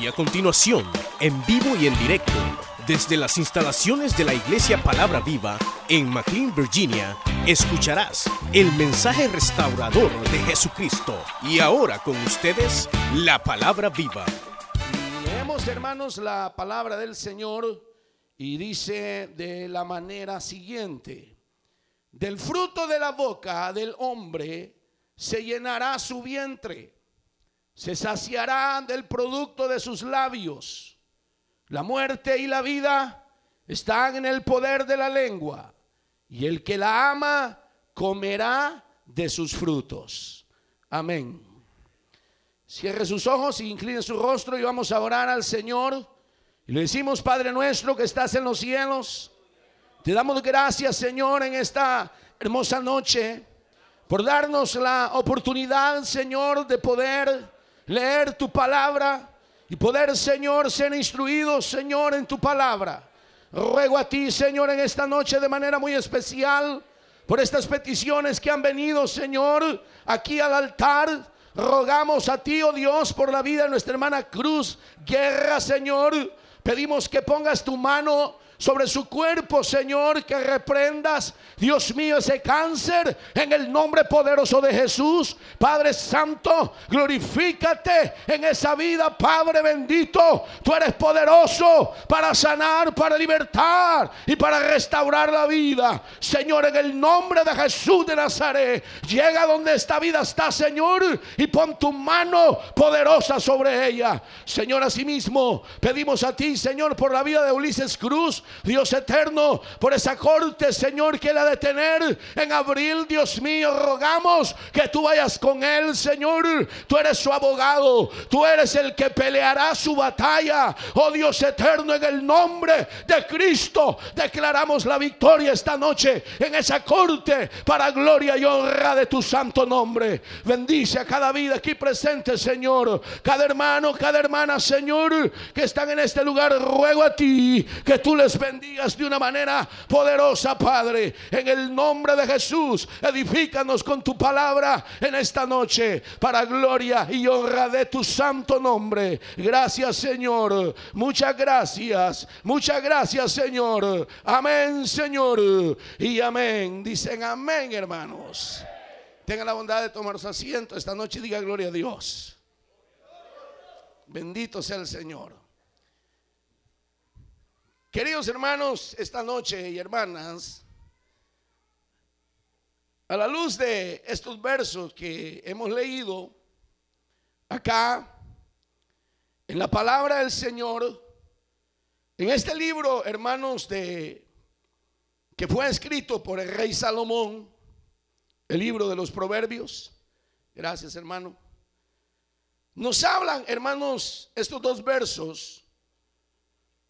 Y a continuación, en vivo y en directo, desde las instalaciones de la Iglesia Palabra Viva en McLean, Virginia, escucharás el mensaje restaurador de Jesucristo. Y ahora con ustedes, la Palabra Viva. Leemos, hermanos, la palabra del Señor y dice de la manera siguiente: Del fruto de la boca del hombre se llenará su vientre se saciará del producto de sus labios. La muerte y la vida están en el poder de la lengua, y el que la ama comerá de sus frutos. Amén. Cierre sus ojos y incline su rostro y vamos a orar al Señor. Y le decimos, Padre nuestro que estás en los cielos, te damos gracias, Señor, en esta hermosa noche, por darnos la oportunidad, Señor, de poder leer tu palabra y poder, Señor, ser instruido, Señor, en tu palabra. Ruego a ti, Señor, en esta noche de manera muy especial por estas peticiones que han venido, Señor, aquí al altar. Rogamos a ti, oh Dios, por la vida de nuestra hermana Cruz Guerra, Señor. Pedimos que pongas tu mano sobre su cuerpo, Señor, que reprendas, Dios mío, ese cáncer en el nombre poderoso de Jesús. Padre Santo, glorifícate en esa vida, Padre bendito. Tú eres poderoso para sanar, para libertar y para restaurar la vida. Señor, en el nombre de Jesús de Nazaret, llega donde esta vida está, Señor, y pon tu mano poderosa sobre ella. Señor, asimismo, pedimos a ti, Señor, por la vida de Ulises Cruz, Dios eterno, por esa corte, Señor, que la de tener en abril, Dios mío, rogamos que tú vayas con él, Señor. Tú eres su abogado, tú eres el que peleará su batalla. Oh Dios eterno, en el nombre de Cristo, declaramos la victoria esta noche en esa corte para gloria y honra de tu santo nombre. Bendice a cada vida aquí presente, Señor. Cada hermano, cada hermana, Señor, que están en este lugar, ruego a ti que tú les bendigas de una manera poderosa, Padre. En el nombre de Jesús, edifícanos con tu palabra en esta noche para gloria y honra de tu santo nombre. Gracias, Señor. Muchas gracias. Muchas gracias, Señor. Amén, Señor. Y amén. Dicen amén, hermanos. Tengan la bondad de tomar su asiento esta noche y diga gloria a Dios. Bendito sea el Señor. Queridos hermanos, esta noche y hermanas, a la luz de estos versos que hemos leído acá, en la palabra del Señor, en este libro, hermanos, de que fue escrito por el rey Salomón, el libro de los proverbios. Gracias, hermano. Nos hablan, hermanos, estos dos versos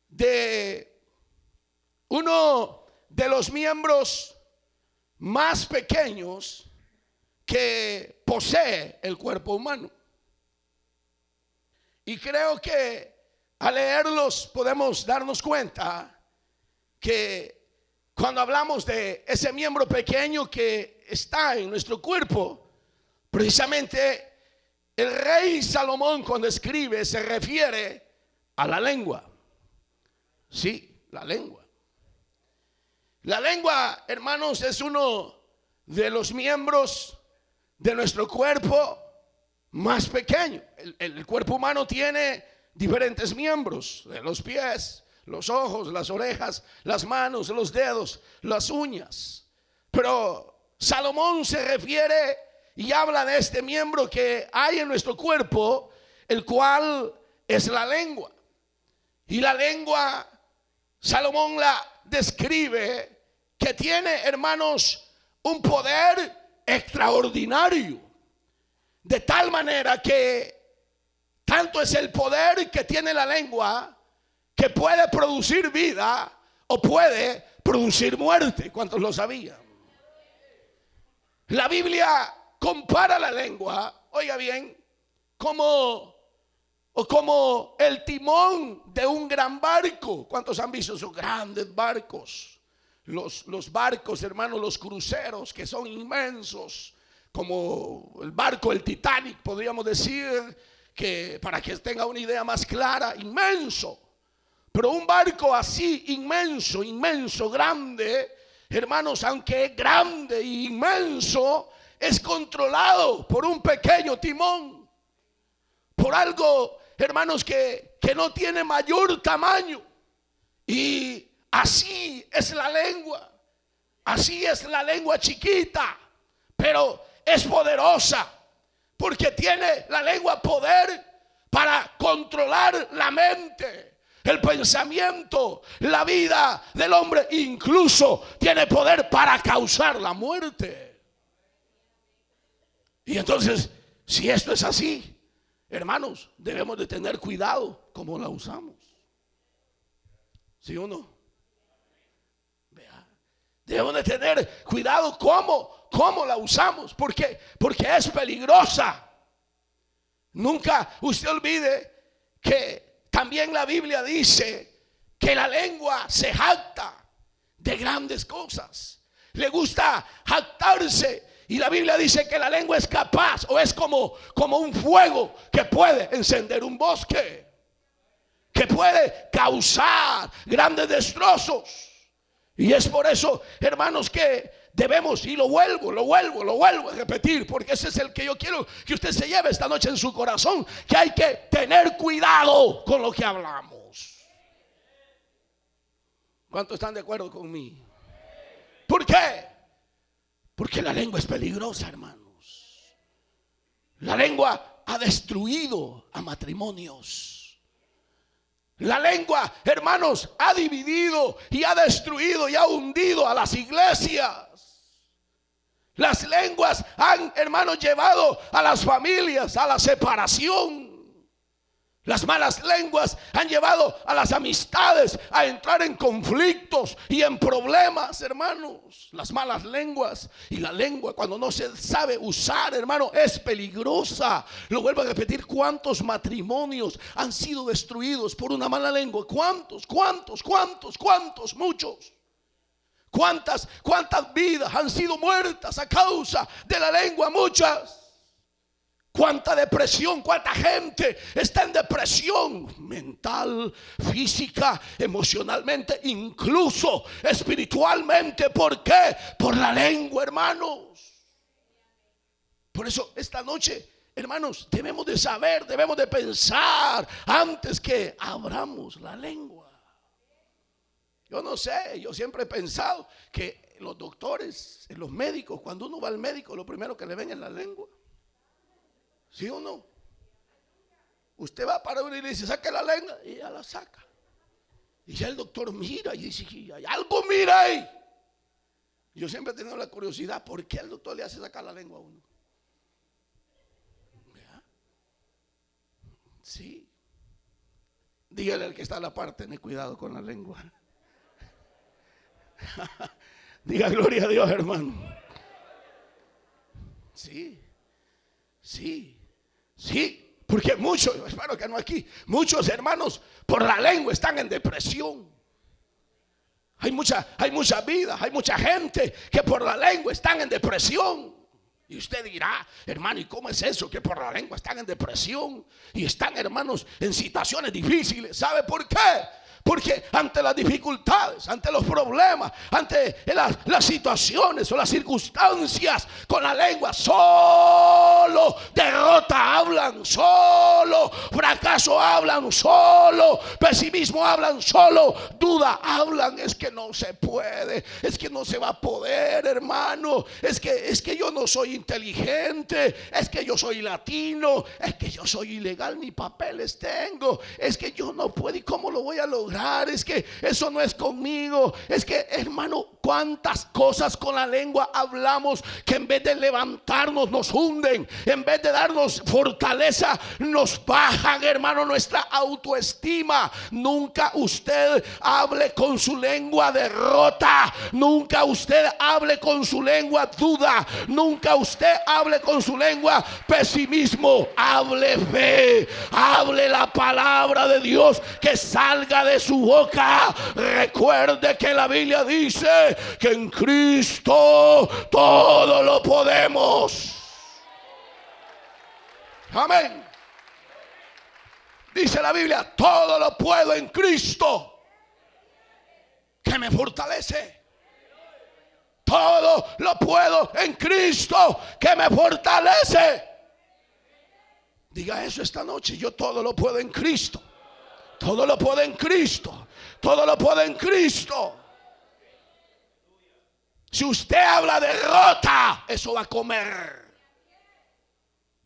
de uno de los miembros más pequeños que posee el cuerpo humano. Y creo que al leerlos podemos darnos cuenta que cuando hablamos de ese miembro pequeño que está en nuestro cuerpo, precisamente el rey Salomón cuando escribe se refiere a la lengua. Sí, la lengua. La lengua, hermanos, es uno de los miembros de nuestro cuerpo más pequeño. El, cuerpo humano tiene diferentes miembros, los pies, los ojos, las orejas, las manos, los dedos, las uñas. Pero Salomón se refiere y habla de este miembro que hay en nuestro cuerpo, el cual es la lengua. Y la lengua, Salomón la describe que tiene, hermanos, un poder extraordinario. De tal manera que tanto es el poder que tiene la lengua que puede producir vida o puede producir muerte. ¿Cuántos lo sabían? La Biblia compara la lengua, oiga bien, como o como el timón de un gran barco. ¿Cuántos han visto esos grandes barcos? los, barcos, hermanos, los cruceros, que son inmensos, como el barco, el Titanic, podríamos decir, que, para que tenga una idea más clara, inmenso. Pero un barco así, inmenso, inmenso, grande, hermanos, aunque es grande e inmenso, es controlado por un pequeño timón, por algo, hermanos, que, que no tiene mayor tamaño. Y así es la lengua, así es la lengua chiquita, pero es poderosa, porque tiene la lengua poder para controlar la mente el pensamiento, la vida del hombre, incluso tiene poder para causar la muerte. Y entonces, si esto es así, hermanos, debemos de tener cuidado como la usamos. ¿Sí o no? Debemos de tener cuidado cómo, cómo la usamos, porque porque es peligrosa. Nunca usted olvide que también la Biblia dice que la lengua se jacta de grandes cosas. Le gusta jactarse. Y la Biblia dice que la lengua es capaz o es como, como un fuego que puede encender un bosque. Que puede causar grandes destrozos. Y es por eso, hermanos, que debemos, y lo vuelvo, lo vuelvo, lo vuelvo a repetir, porque ese es el que yo quiero que usted se lleve esta noche en su corazón, que hay que tener cuidado con lo que hablamos. ¿Cuántos están de acuerdo conmigo? ¿Por qué? Porque la lengua es peligrosa, hermanos. La lengua ha destruido a matrimonios. La lengua, hermanos, ha dividido y ha destruido y ha hundido a las iglesias. Las lenguas han, hermanos, llevado a las familias a la separación. Las malas lenguas han llevado a las amistades a entrar en conflictos y en problemas, hermanos. Las malas lenguas y la lengua cuando no se sabe usar, hermano, es peligrosa. Lo vuelvo a repetir, ¿cuántos matrimonios han sido destruidos por una mala lengua? ¿Cuántos? ¿Cuántos? ¿Cuántos? ¿Cuántos? Muchos. ¿Cuántas, cuántas vidas han sido muertas a causa de la lengua? Muchas. Cuánta depresión, cuánta gente está en depresión mental, física, emocionalmente, incluso espiritualmente. ¿Por qué? Por la lengua, hermanos. Por eso esta noche, hermanos, debemos de saber, debemos de pensar antes que abramos la lengua. Yo no sé, yo siempre he pensado que los doctores, los médicos, cuando uno va al médico, lo primero que le ven es la lengua. ¿Sí o no? Usted va para uno y le dice, saque la lengua, y ella la saca. Y ya el doctor mira y dice, algo mira ahí. Yo siempre he tenido la curiosidad, ¿por qué el doctor le hace sacar la lengua a uno? Sí. Dígale al que está a la parte, ten cuidado con la lengua. Diga gloria a Dios, hermano. Sí, sí, sí. Porque muchos, espero que no aquí, muchos hermanos por la lengua están en depresión. Hay mucha, hay mucha vida, hay mucha gente que por la lengua están en depresión. Y usted dirá, hermano, ¿y cómo es eso? Que por la lengua están en depresión y están, hermanos, en situaciones difíciles. ¿Sabe por qué? Porque ante las dificultades, ante los problemas, ante las, situaciones o las circunstancias con la lengua, solo derrota hablan, solo fracaso hablan, solo pesimismo hablan, solo duda hablan. Es que no se puede, es que no se va a poder, hermano. Es que, es que yo no soy inteligente, es que yo soy latino, es que yo soy ilegal, ni papeles tengo, es que yo no puedo. ¿Y cómo lo voy a lograr? Es que eso no es conmigo. Es que, hermano, cuántas cosas con la lengua hablamos que en vez de levantarnos nos hunden, en vez de darnos fortaleza, nos bajan, hermano, nuestra autoestima. Nunca usted hable con su lengua derrota, nunca usted hable con su lengua duda, nunca usted hable con su lengua pesimismo, hable fe, hable la palabra de Dios que salga de su boca. Recuerde que la Biblia dice que en Cristo todo lo podemos. Amén. Dice la Biblia, todo lo puedo en Cristo que me fortalece. Todo lo puedo en Cristo que me fortalece. Diga eso esta noche. Yo todo lo puedo en Cristo. Todo lo puedo en Cristo. Todo lo puedo en Cristo. Si usted habla de derrota, eso va a comer.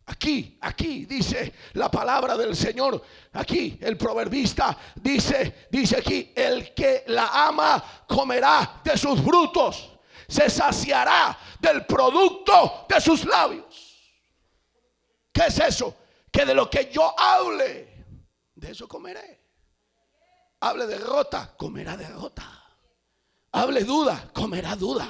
Aquí, aquí dice la palabra del Señor. Aquí el proverbista dice, dice aquí, el que la ama comerá de sus frutos, se saciará del producto de sus labios. ¿Qué es eso? Que de lo que yo hable, de eso comeré. Hable derrota, comerá derrota. Hable duda, comerá duda.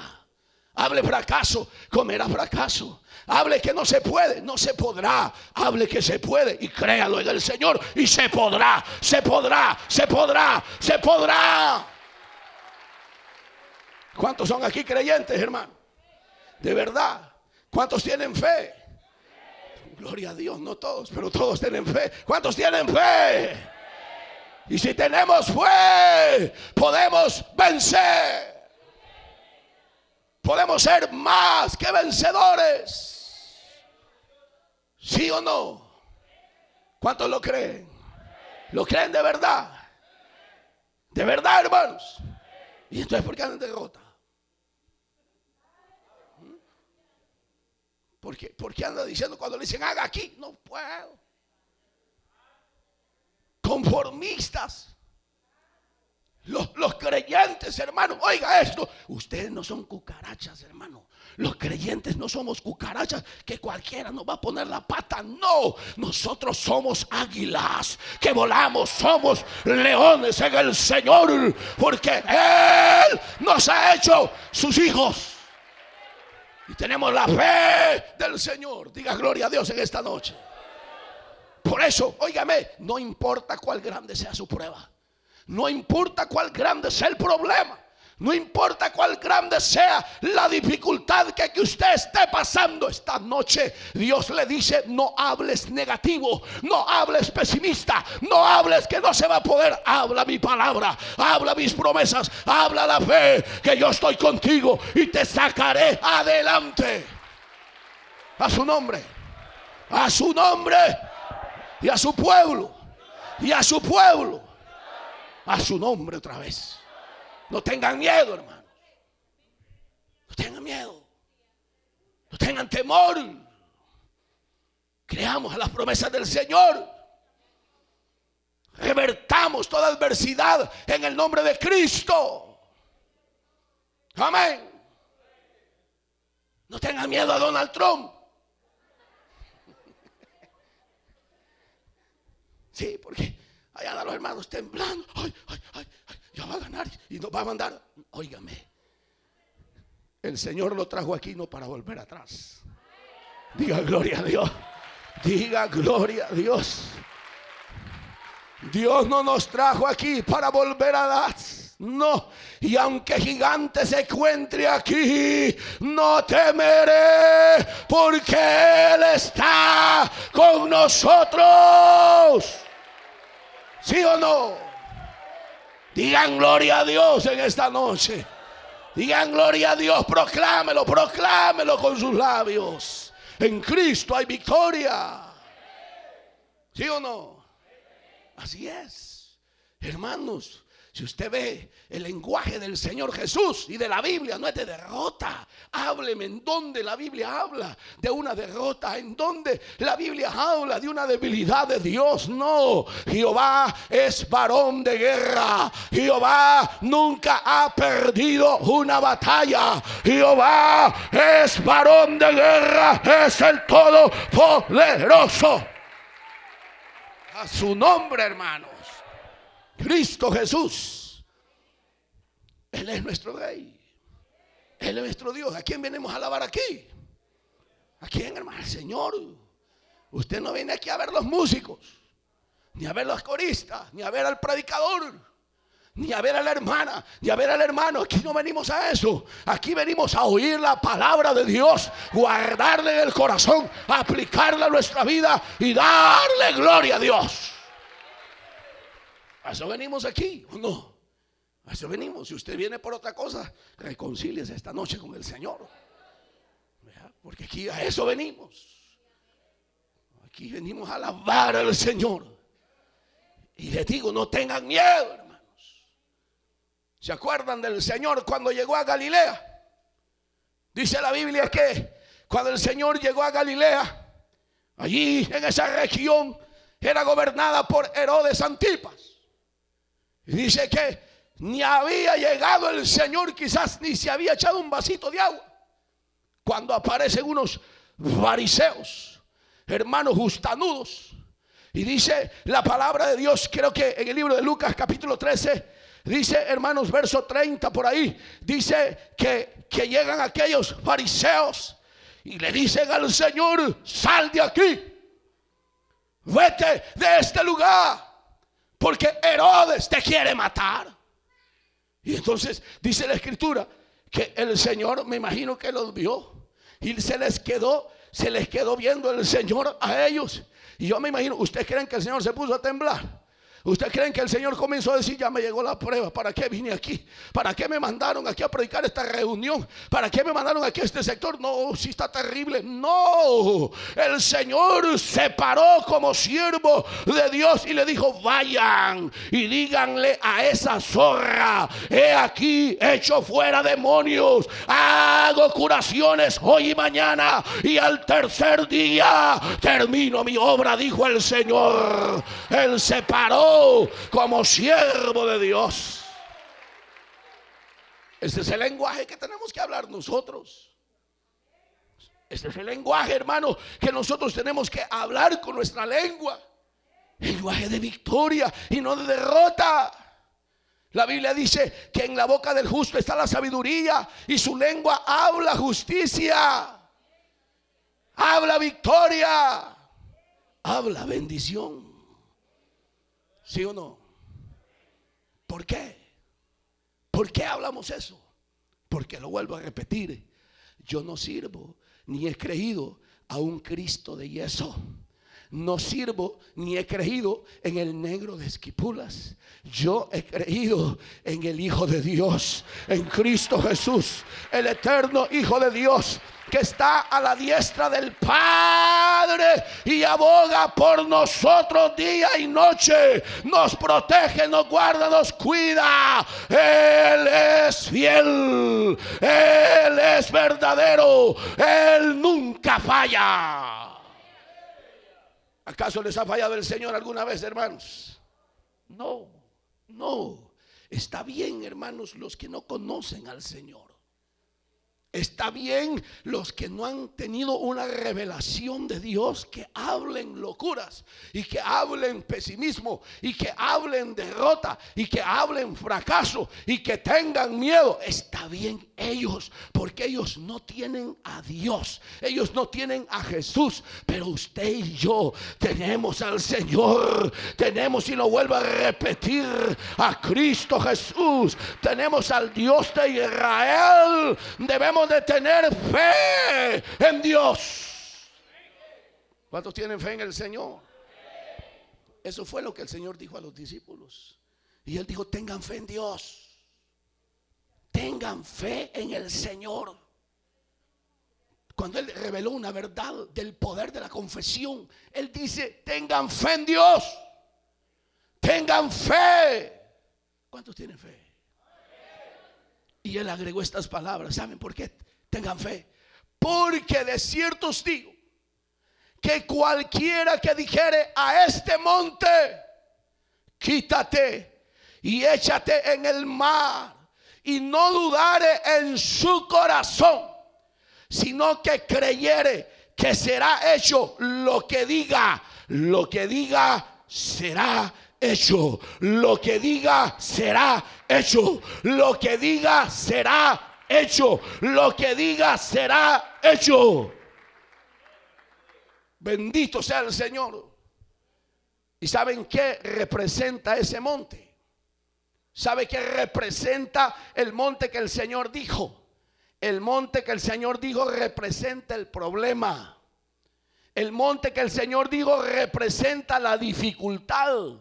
Hable fracaso, comerá fracaso. Hable que no se puede, no se podrá. Hable que se puede y créalo en el Señor y se podrá, se podrá, se podrá, se podrá. ¿Cuántos son aquí creyentes, hermano? De verdad. ¿Cuántos tienen fe? Gloria a Dios, no todos, pero todos tienen fe. ¿Cuántos tienen fe? Y si tenemos fe, podemos vencer podemos ser más que vencedores. ¿Sí o no? ¿Cuántos lo creen? ¿Lo creen de verdad? ¿De verdad, hermanos? ¿Y entonces por qué andan de derrota? ¿Mm? ¿Por qué, ¿Por qué anda diciendo cuando le dicen haga aquí? No puedo. Conformistas. Los, creyentes, hermano, oiga esto. Ustedes no son cucarachas, hermano. Los creyentes no somos cucarachas que cualquiera nos va a poner la pata. No, nosotros somos águilas que volamos, somos leones en el Señor, porque Él nos ha hecho sus hijos. Y tenemos la fe del Señor. Diga gloria a Dios en esta noche. Por eso, óigame, no importa cuál grande sea su prueba. No importa cuál grande sea el problema. No importa cuál grande sea la dificultad que, que, usted esté pasando esta noche. Dios le dice, no hables negativo, no hables pesimista, no hables que no se va a poder. Habla mi palabra, habla mis promesas, habla la fe que yo estoy contigo y te sacaré adelante. A su nombre, a su nombre y a su pueblo, y a su pueblo a su nombre otra vez. No tengan miedo, hermanos. No tengan miedo. No tengan temor. Creamos a las promesas del Señor. Revertamos toda adversidad en el nombre de Cristo. Amén. No tengan miedo a Donald Trump. Sí, porque Allá andan los hermanos temblando. Ay, ay, ay, ya va a ganar y nos va a mandar. Óigame, el Señor lo trajo aquí no para volver atrás. Diga gloria a Dios. Diga gloria a Dios. Dios no nos trajo aquí para volver a dar. No, y aunque gigante se encuentre aquí, no temeré porque Él está con nosotros. ¿Sí o no? Digan gloria a Dios en esta noche. Digan gloria a Dios, proclámelo, proclámelo con sus labios. En Cristo hay victoria. ¿Sí o no? Así es. Hermanos, si usted ve el lenguaje del Señor Jesús y de la Biblia, no es de derrota. Hábleme en donde la Biblia habla de una derrota, en donde la Biblia habla de una debilidad de Dios. No, Jehová es varón de guerra. Jehová nunca ha perdido una batalla. Jehová es varón de guerra, es el todopoderoso. A su nombre, hermano. Cristo Jesús. Él es nuestro rey. Él es nuestro Dios. ¿A quién venimos a alabar aquí? ¿A quién, hermano? Al Señor. Usted no viene aquí a ver los músicos, ni a ver los coristas, ni a ver al predicador, ni a ver a la hermana, ni a ver al hermano. Aquí no venimos a eso. Aquí venimos a oír la palabra de Dios, guardarle en el corazón, aplicarla a nuestra vida y darle gloria a Dios. A eso venimos aquí, ¿o no? A eso venimos. Si usted viene por otra cosa, reconcíliese esta noche con el Señor. Porque aquí a eso venimos. Aquí venimos a alabar al Señor. Y les digo, no tengan miedo, hermanos. ¿Se acuerdan del Señor cuando llegó a Galilea? Dice la Biblia que cuando el Señor llegó a Galilea, allí en esa región era gobernada por Herodes Antipas. Y dice que ni había llegado el Señor, quizás ni se había echado un vasito de agua. Cuando aparecen unos fariseos, hermanos justanudos. Y dice la palabra de Dios, creo que en el libro de Lucas capítulo 13, dice hermanos, verso 30 por ahí, dice que, que llegan aquellos fariseos y le dicen al Señor, sal de aquí, vete de este lugar, porque Herodes te quiere matar. Y entonces dice la escritura que el Señor, me imagino que los vio y se les quedó, se les quedó viendo el Señor a ellos. Y yo me imagino, ¿ustedes creen que el Señor se puso a temblar? ¿Ustedes creen que el Señor comenzó a decir, ya me llegó la prueba? ¿Para qué vine aquí? ¿Para qué me mandaron aquí a predicar esta reunión? ¿Para qué me mandaron aquí a este sector? No, si está terrible. No, el Señor se paró como siervo de Dios y le dijo, vayan y díganle a esa zorra, he aquí hecho fuera demonios, hago curaciones hoy y mañana y al tercer día termino mi obra, dijo el Señor. Él se paró como siervo de Dios. Este es el lenguaje que tenemos que hablar nosotros. Este es el lenguaje, hermano, que nosotros tenemos que hablar con nuestra lengua. El lenguaje de victoria y no de derrota. La Biblia dice que en la boca del justo está la sabiduría y su lengua habla justicia. Habla victoria. Habla bendición. ¿Sí o no? ¿Por qué? ¿Por qué hablamos eso? Porque lo vuelvo a repetir. Yo no sirvo ni he creído a un Cristo de yeso. No sirvo ni he creído en el negro de esquipulas. Yo he creído en el Hijo de Dios, en Cristo Jesús, el eterno Hijo de Dios que está a la diestra del Padre y aboga por nosotros día y noche. Nos protege, nos guarda, nos cuida. Él es fiel. Él es verdadero. Él nunca falla. ¿Acaso les ha fallado el Señor alguna vez, hermanos? No, no. Está bien, hermanos, los que no conocen al Señor. Está bien los que no han tenido una revelación de Dios que hablen locuras y que hablen pesimismo y que hablen derrota y que hablen fracaso y que tengan miedo. Está bien ellos porque ellos no tienen a Dios, ellos no tienen a Jesús, pero usted y yo tenemos al Señor, tenemos y lo vuelvo a repetir a Cristo Jesús, tenemos al Dios de Israel, debemos de tener fe en Dios. ¿Cuántos tienen fe en el Señor? Eso fue lo que el Señor dijo a los discípulos. Y él dijo, tengan fe en Dios. Tengan fe en el Señor. Cuando él reveló una verdad del poder de la confesión, él dice, tengan fe en Dios. Tengan fe. ¿Cuántos tienen fe? Y él agregó estas palabras. ¿Saben por qué? Tengan fe. Porque de cierto os digo que cualquiera que dijere a este monte, quítate y échate en el mar, y no dudare en su corazón, sino que creyere que será hecho lo que diga, lo que diga será hecho. Lo que diga será hecho. Lo que diga será hecho. Lo que diga será hecho. Bendito sea el Señor. ¿Y saben qué representa ese monte? ¿Sabe qué representa el monte que el Señor dijo? El monte que el Señor dijo representa el problema. El monte que el Señor dijo representa la dificultad.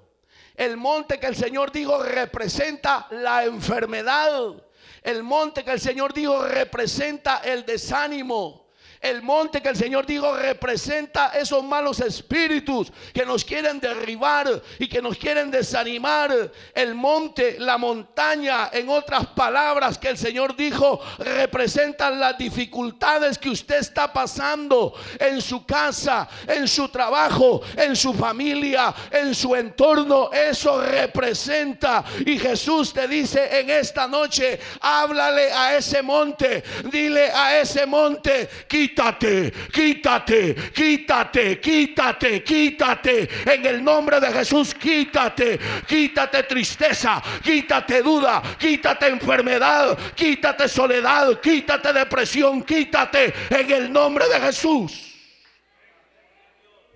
El monte que el Señor dijo representa la enfermedad. El monte que el Señor dijo representa el desánimo. El monte que el Señor dijo representa esos malos espíritus que nos quieren derribar y que nos quieren desanimar. El monte, la montaña, en otras palabras que el Señor dijo, representan las dificultades que usted está pasando en su casa, en su trabajo, en su familia, en su entorno. Eso representa. Y Jesús te dice en esta noche, háblale a ese monte, dile a ese monte, quítate, quítate, quítate, quítate, quítate. En el nombre de Jesús, quítate, quítate tristeza, quítate duda, quítate enfermedad, quítate soledad, quítate depresión, quítate en el nombre de Jesús.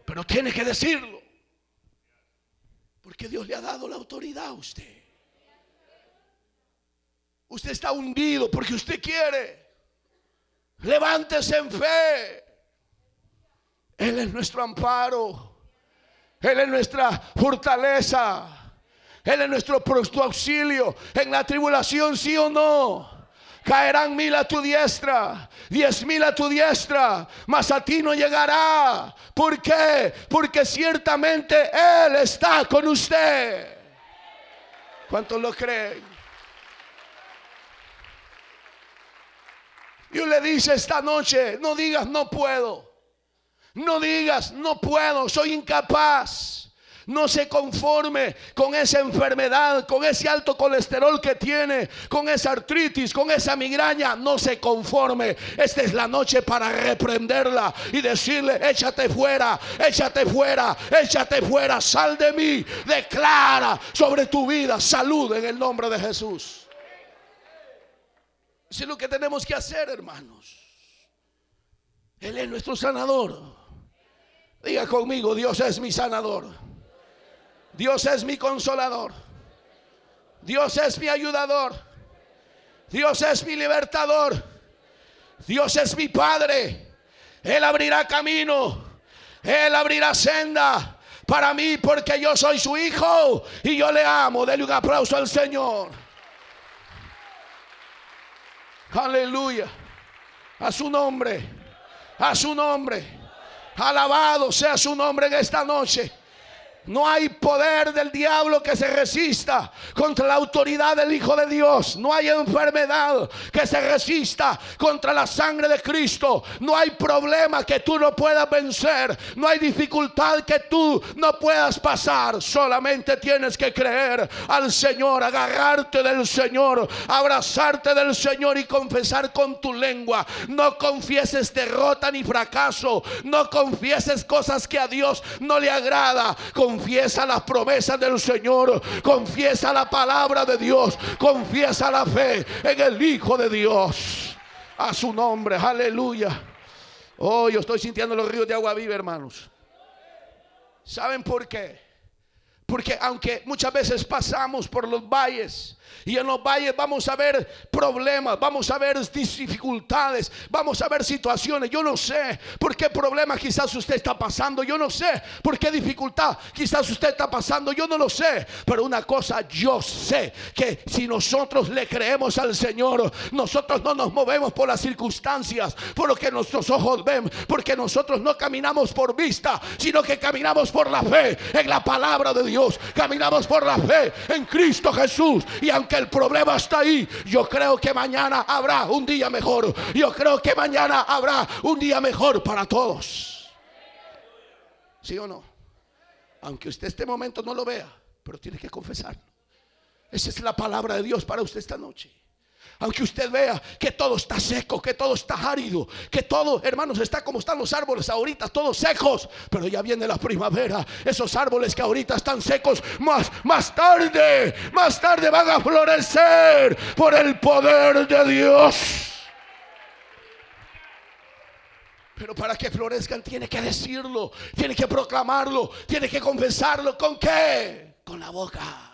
Pero tiene que decirlo. Porque Dios le ha dado la autoridad a usted. Usted está hundido porque usted quiere. Levántese en fe. Él es nuestro amparo. Él es nuestra fortaleza. Él es nuestro pronto auxilio. En la tribulación, sí o no. Caerán mil a tu diestra, diez mil a tu diestra, mas a ti no llegará. ¿Por qué? Porque ciertamente Él está con usted. ¿Cuántos lo creen? Dios le dice esta noche, no digas no puedo. No digas no puedo, soy incapaz. No se conforme con esa enfermedad, con ese alto colesterol que tiene, con esa artritis, con esa migraña. No se conforme. Esta es la noche para reprenderla y decirle, échate fuera, échate fuera, échate fuera, sal de mí. Declara sobre tu vida salud en el nombre de Jesús. Es lo que tenemos que hacer, hermanos. Él es nuestro sanador. Diga conmigo, Dios es mi sanador. Dios es mi consolador. Dios es mi ayudador. Dios es mi libertador. Dios es mi Padre. Él abrirá camino. Él abrirá senda para mí porque yo soy su hijo y yo le amo. Dele un aplauso al Señor. Aleluya. A su nombre. A su nombre. Alabado sea su nombre en esta noche. No hay poder del diablo que se resista contra la autoridad del Hijo de Dios. No hay enfermedad que se resista contra la sangre de Cristo. No hay problema que tú no puedas vencer. No hay dificultad que tú no puedas pasar. Solamente tienes que creer al Señor, agarrarte del Señor, abrazarte del Señor y confesar con tu lengua. No confieses derrota ni fracaso. No confieses cosas que a Dios no le agrada confiesa las promesas del Señor, confiesa la palabra de Dios, confiesa la fe en el Hijo de Dios. A su nombre, aleluya. Oh, yo estoy sintiendo los ríos de agua viva, hermanos. ¿Saben por qué? Porque aunque muchas veces pasamos por los valles y en los valles vamos a ver problemas, vamos a ver dificultades, vamos a ver situaciones. Yo no sé por qué problema quizás usted está pasando. Yo no sé por qué dificultad quizás usted está pasando. Yo no lo sé. Pero una cosa yo sé que si nosotros le creemos al Señor, nosotros no nos movemos por las circunstancias, por lo que nuestros ojos ven, porque nosotros no caminamos por vista, sino que caminamos por la fe en la palabra de Dios. Caminamos por la fe en Cristo Jesús. Y aunque el problema está ahí, yo creo que mañana habrá un día mejor. Yo creo que mañana habrá un día mejor para todos. ¿Sí o no? Aunque usted este momento no lo vea, pero tiene que confesarlo. Esa es la palabra de Dios para usted esta noche. Aunque usted vea que todo está seco, que todo está árido, que todo, hermanos, está como están los árboles ahorita, todos secos. Pero ya viene la primavera. Esos árboles que ahorita están secos, más, más tarde, más tarde van a florecer por el poder de Dios. Pero para que florezcan tiene que decirlo, tiene que proclamarlo, tiene que confesarlo. ¿Con qué? Con la boca.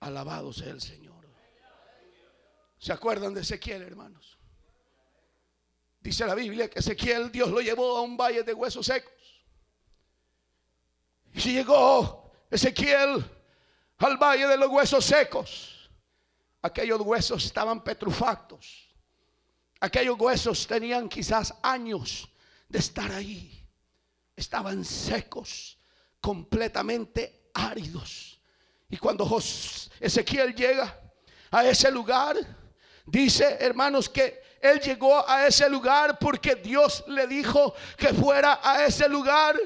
Alabado sea el Señor. ¿Se acuerdan de Ezequiel, hermanos? Dice la Biblia que Ezequiel Dios lo llevó a un valle de huesos secos. Y llegó Ezequiel al valle de los huesos secos. Aquellos huesos estaban petrufactos. Aquellos huesos tenían quizás años de estar ahí. Estaban secos, completamente áridos. Y cuando Ezequiel llega a ese lugar, dice, hermanos, que él llegó a ese lugar porque Dios le dijo que fuera a ese lugar.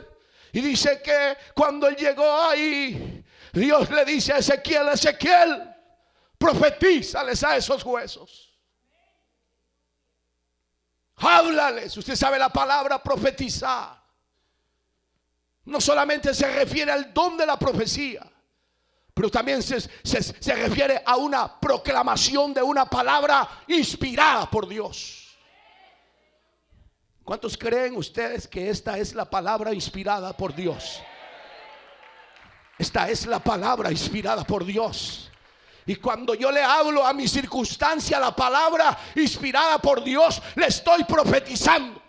Y dice que cuando él llegó ahí, Dios le dice a Ezequiel, Ezequiel, profetízales a esos huesos. Háblales. Usted sabe la palabra profetizar. No solamente se refiere al don de la profecía, pero también se, se, refiere a una proclamación de una palabra inspirada por Dios. ¿Cuántos creen ustedes que esta es la palabra inspirada por Dios? Esta es la palabra inspirada por Dios. Y cuando yo le hablo a mi circunstancia la palabra inspirada por Dios, le estoy profetizando.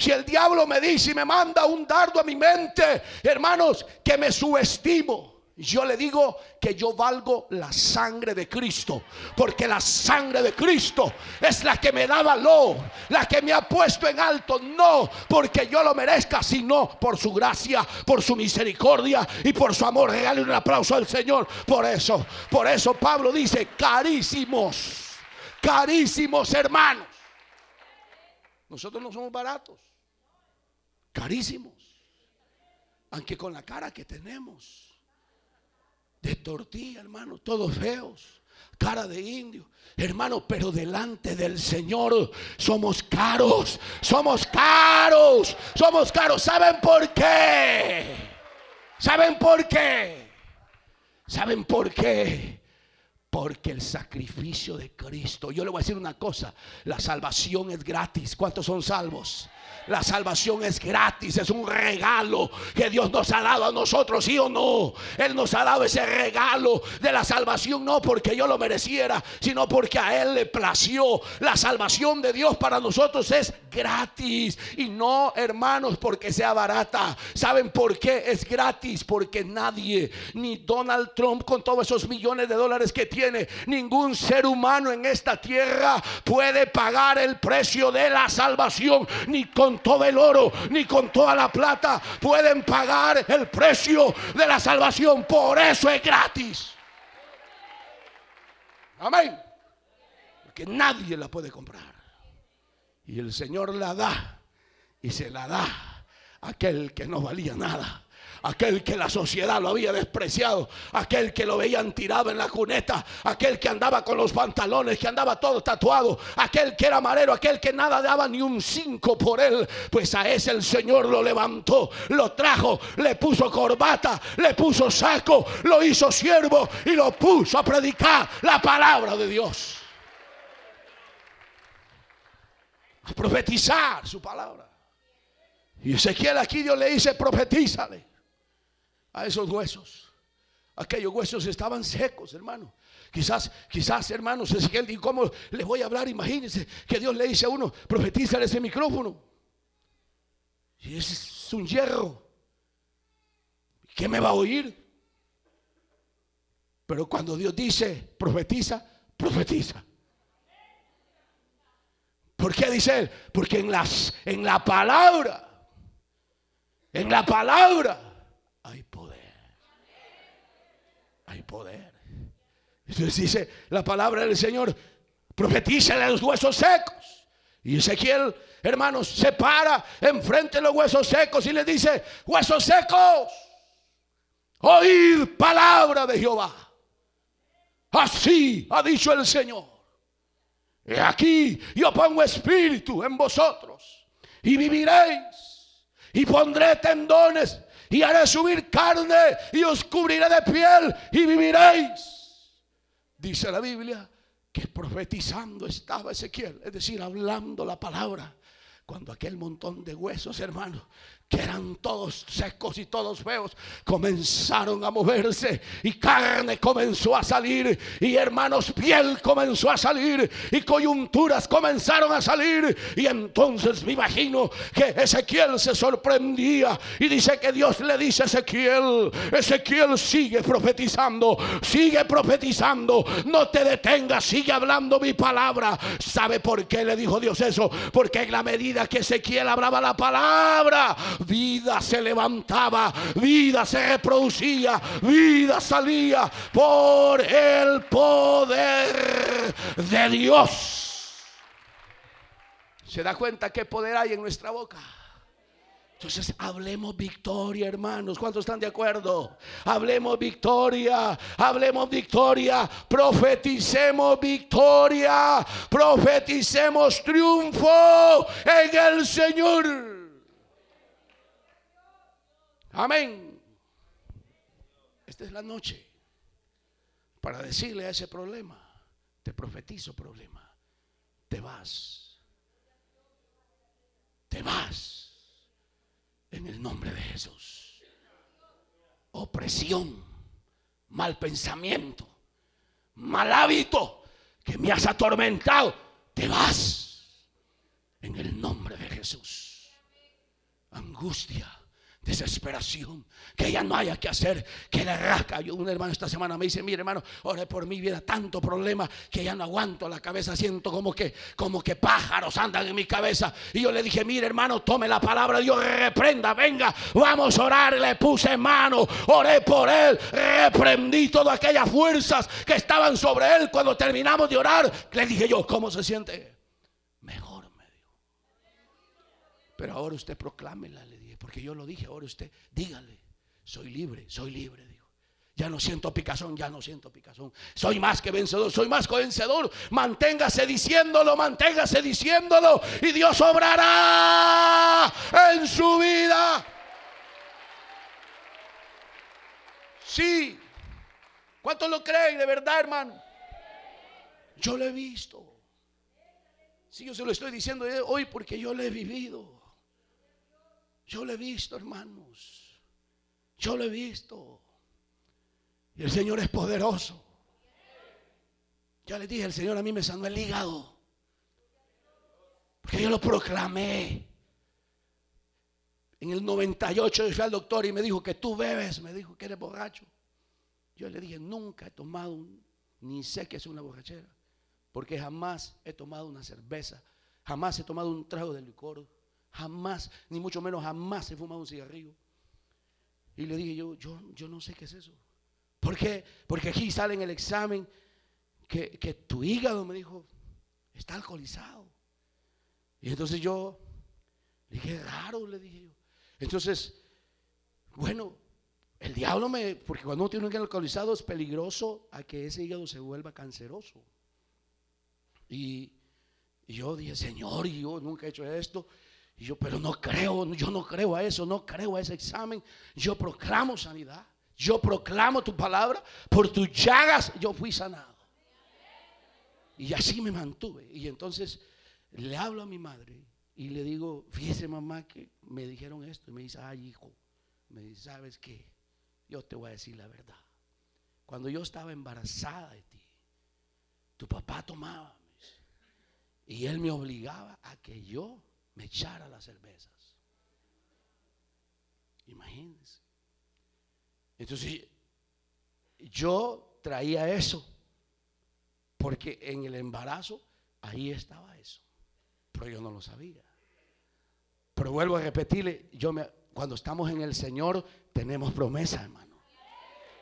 Si el diablo me dice y me manda un dardo a mi mente, hermanos, que me subestimo. Yo le digo que yo valgo la sangre de Cristo, porque la sangre de Cristo es la que me da valor, la que me ha puesto en alto, no porque yo lo merezca, sino por su gracia, por su misericordia y por su amor. Regale un aplauso al Señor. Por eso, por eso Pablo dice, carísimos, carísimos hermanos. Nosotros no somos baratos, carísimos, aunque con la cara que tenemos de tortilla, hermano, todos feos, cara de indio. Hermano, pero delante del Señor somos caros, somos caros, somos caros. ¿Saben por qué? ¿Saben por qué? ¿Saben por qué? Porque el sacrificio de Cristo, yo le voy a decir una cosa, la salvación es gratis. ¿Cuántos son salvos? La salvación es gratis, es un regalo que Dios nos ha dado a nosotros, sí o no. Él nos ha dado ese regalo de la salvación, no porque yo lo mereciera, sino porque a Él le plació. La salvación de Dios para nosotros es gratis y no, hermanos, porque sea barata. ¿Saben por qué es gratis? Porque nadie, ni Donald Trump con todos esos millones de dólares que tiene, ningún ser humano en esta tierra puede pagar el precio de la salvación, ni con todo el oro ni con toda la plata pueden pagar el precio de la salvación. Por eso es gratis. Amén. Porque nadie la puede comprar. Y el Señor la da y se la da a aquel que no valía nada aquel que la sociedad lo había despreciado, aquel que lo veían tirado en la cuneta, aquel que andaba con los pantalones, que andaba todo tatuado, aquel que era marero, aquel que nada daba ni un cinco por él, pues a ese el Señor lo levantó, lo trajo, le puso corbata, le puso saco, lo hizo siervo y lo puso a predicar la palabra de Dios. A profetizar su palabra. Y Ezequiel aquí Dios le dice, profetízale a esos huesos. Aquellos huesos estaban secos, hermano. Quizás, quizás, hermanos, ¿y cómo les voy a hablar? Imagínense que Dios le dice a uno, profetiza ese micrófono. Y es un hierro. ¿Qué me va a oír? Pero cuando Dios dice, profetiza, profetiza. ¿Por qué dice él? Porque en, las, en la palabra, en la palabra hay poder. Hay poder. Entonces dice la palabra del Señor, profetízale a los huesos secos. Y Ezequiel, hermanos, se para enfrente de los huesos secos y le dice, huesos secos, oíd palabra de Jehová. Así ha dicho el Señor. Y aquí yo pongo espíritu en vosotros y viviréis y pondré tendones y haré subir carne y os cubriré de piel y viviréis. Dice la Biblia que profetizando estaba Ezequiel, es decir, hablando la palabra, cuando aquel montón de huesos, hermanos, que eran todos secos y todos feos, comenzaron a moverse y carne comenzó a salir y hermanos piel comenzó a salir y coyunturas comenzaron a salir y entonces me imagino que Ezequiel se sorprendía y dice que Dios le dice a Ezequiel, Ezequiel sigue profetizando, sigue profetizando, no te detengas, sigue hablando mi palabra. ¿Sabe por qué le dijo Dios eso? Porque en la medida que Ezequiel hablaba la palabra, vida se levantaba, vida se reproducía, vida salía por el poder de Dios. ¿Se da cuenta qué poder hay en nuestra boca? Entonces hablemos victoria, hermanos. ¿Cuántos están de acuerdo? Hablemos victoria, hablemos victoria, profeticemos victoria, profeticemos triunfo en el Señor. Amén. Esta es la noche para decirle a ese problema, te profetizo problema, te vas, te vas en el nombre de Jesús. Opresión, mal pensamiento, mal hábito que me has atormentado, te vas en el nombre de Jesús. Angustia desesperación, que ya no haya que hacer, que le rasca. Yo, un hermano esta semana me dice, mire hermano, ore por mí, viene tanto problema que ya no aguanto la cabeza, siento como que, como que pájaros andan en mi cabeza. Y yo le dije, mire hermano, tome la palabra, Dios reprenda, venga, vamos a orar. Le puse mano, oré por él, reprendí todas aquellas fuerzas que estaban sobre él. Cuando terminamos de orar, le dije yo, ¿cómo se siente? Pero ahora usted proclámela, le porque yo lo dije, ahora usted, dígale, soy libre, soy libre, dijo. Ya no siento picazón, ya no siento picazón. Soy más que vencedor, soy más que vencedor. Manténgase diciéndolo, manténgase diciéndolo. Y Dios obrará en su vida. Sí. ¿Cuántos lo creen de verdad, hermano? Yo lo he visto. Sí, yo se lo estoy diciendo hoy porque yo lo he vivido. Yo lo he visto, hermanos. Yo lo he visto. Y el Señor es poderoso. Ya les dije, el Señor a mí me sanó el hígado. Porque yo lo proclamé. En el 98 yo fui al doctor y me dijo que tú bebes. Me dijo que eres borracho. Yo le dije, nunca he tomado, ni sé que es una borrachera. Porque jamás he tomado una cerveza. Jamás he tomado un trago de licor Jamás, ni mucho menos jamás he fumado un cigarrillo. Y le dije yo, yo, yo no sé qué es eso. ¿Por qué? Porque aquí sale en el examen que, que tu hígado, me dijo, está alcoholizado. Y entonces yo le dije, raro, le dije yo. Entonces, bueno, el diablo me, porque cuando uno tiene un alcoholizado es peligroso a que ese hígado se vuelva canceroso. Y, y yo dije, Señor, yo nunca he hecho esto. Y yo, pero no creo, yo no creo a eso, no creo a ese examen. Yo proclamo sanidad. Yo proclamo tu palabra. Por tus llagas yo fui sanado. Y así me mantuve. Y entonces le hablo a mi madre y le digo, fíjese mamá que me dijeron esto. Y me dice, ay hijo, me dice, ¿sabes qué? Yo te voy a decir la verdad. Cuando yo estaba embarazada de ti, tu papá tomaba. Y él me obligaba a que yo me echara las cervezas. Imagínense. Entonces, yo traía eso, porque en el embarazo ahí estaba eso, pero yo no lo sabía. Pero vuelvo a repetirle, yo me, cuando estamos en el Señor tenemos promesa, hermano.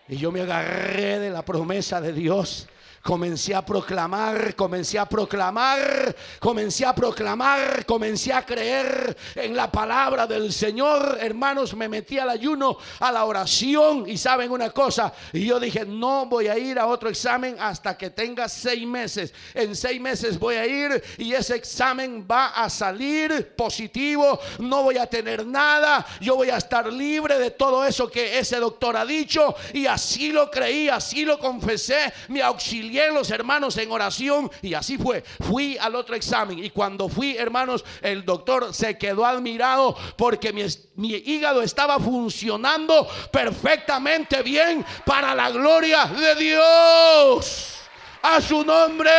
Y yo me agarré de la promesa de Dios comencé a proclamar, comencé a proclamar, comencé a proclamar, comencé a creer en la palabra del Señor. Hermanos, me metí al ayuno, a la oración. Y saben una cosa, y yo dije, no voy a ir a otro examen hasta que tenga seis meses. En seis meses voy a ir y ese examen va a salir positivo, no voy a tener nada, yo voy a estar libre de todo eso que ese doctor ha dicho. Y así lo creí, así lo confesé, mi auxiliar los hermanos en oración y así fue. Fui al otro examen y cuando fui, hermanos, el doctor se quedó admirado porque mi hígado estaba funcionando perfectamente bien para la gloria de Dios. A su nombre.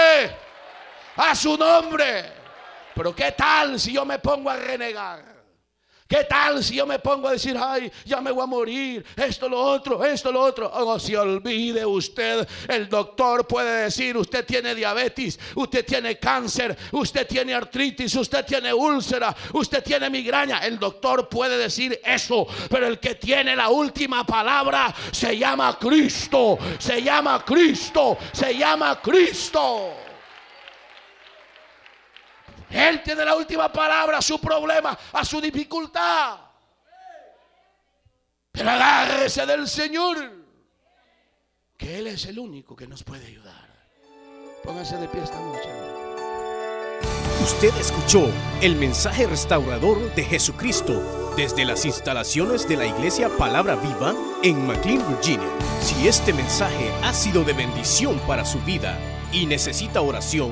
A su nombre. Pero ¿qué tal si yo me pongo a renegar? ¿Qué tal si yo me pongo a decir, ay, ya me voy a morir, esto, lo otro, esto, lo otro? Oh, se olvide usted, el doctor puede decir, usted tiene diabetes, usted tiene cáncer, usted tiene artritis, usted tiene úlcera, usted tiene migraña. El doctor puede decir eso, pero el que tiene la última palabra se llama Cristo, se llama Cristo, se llama Cristo. Él tiene la última palabra a su problema, a su dificultad. Pero agárrese del Señor, que Él es el único que nos puede ayudar. Póngase de pie esta noche. Usted escuchó el mensaje restaurador de Jesucristo desde las instalaciones de la iglesia Palabra Viva en McLean, Virginia. Si este mensaje ha sido de bendición para su vida y necesita oración,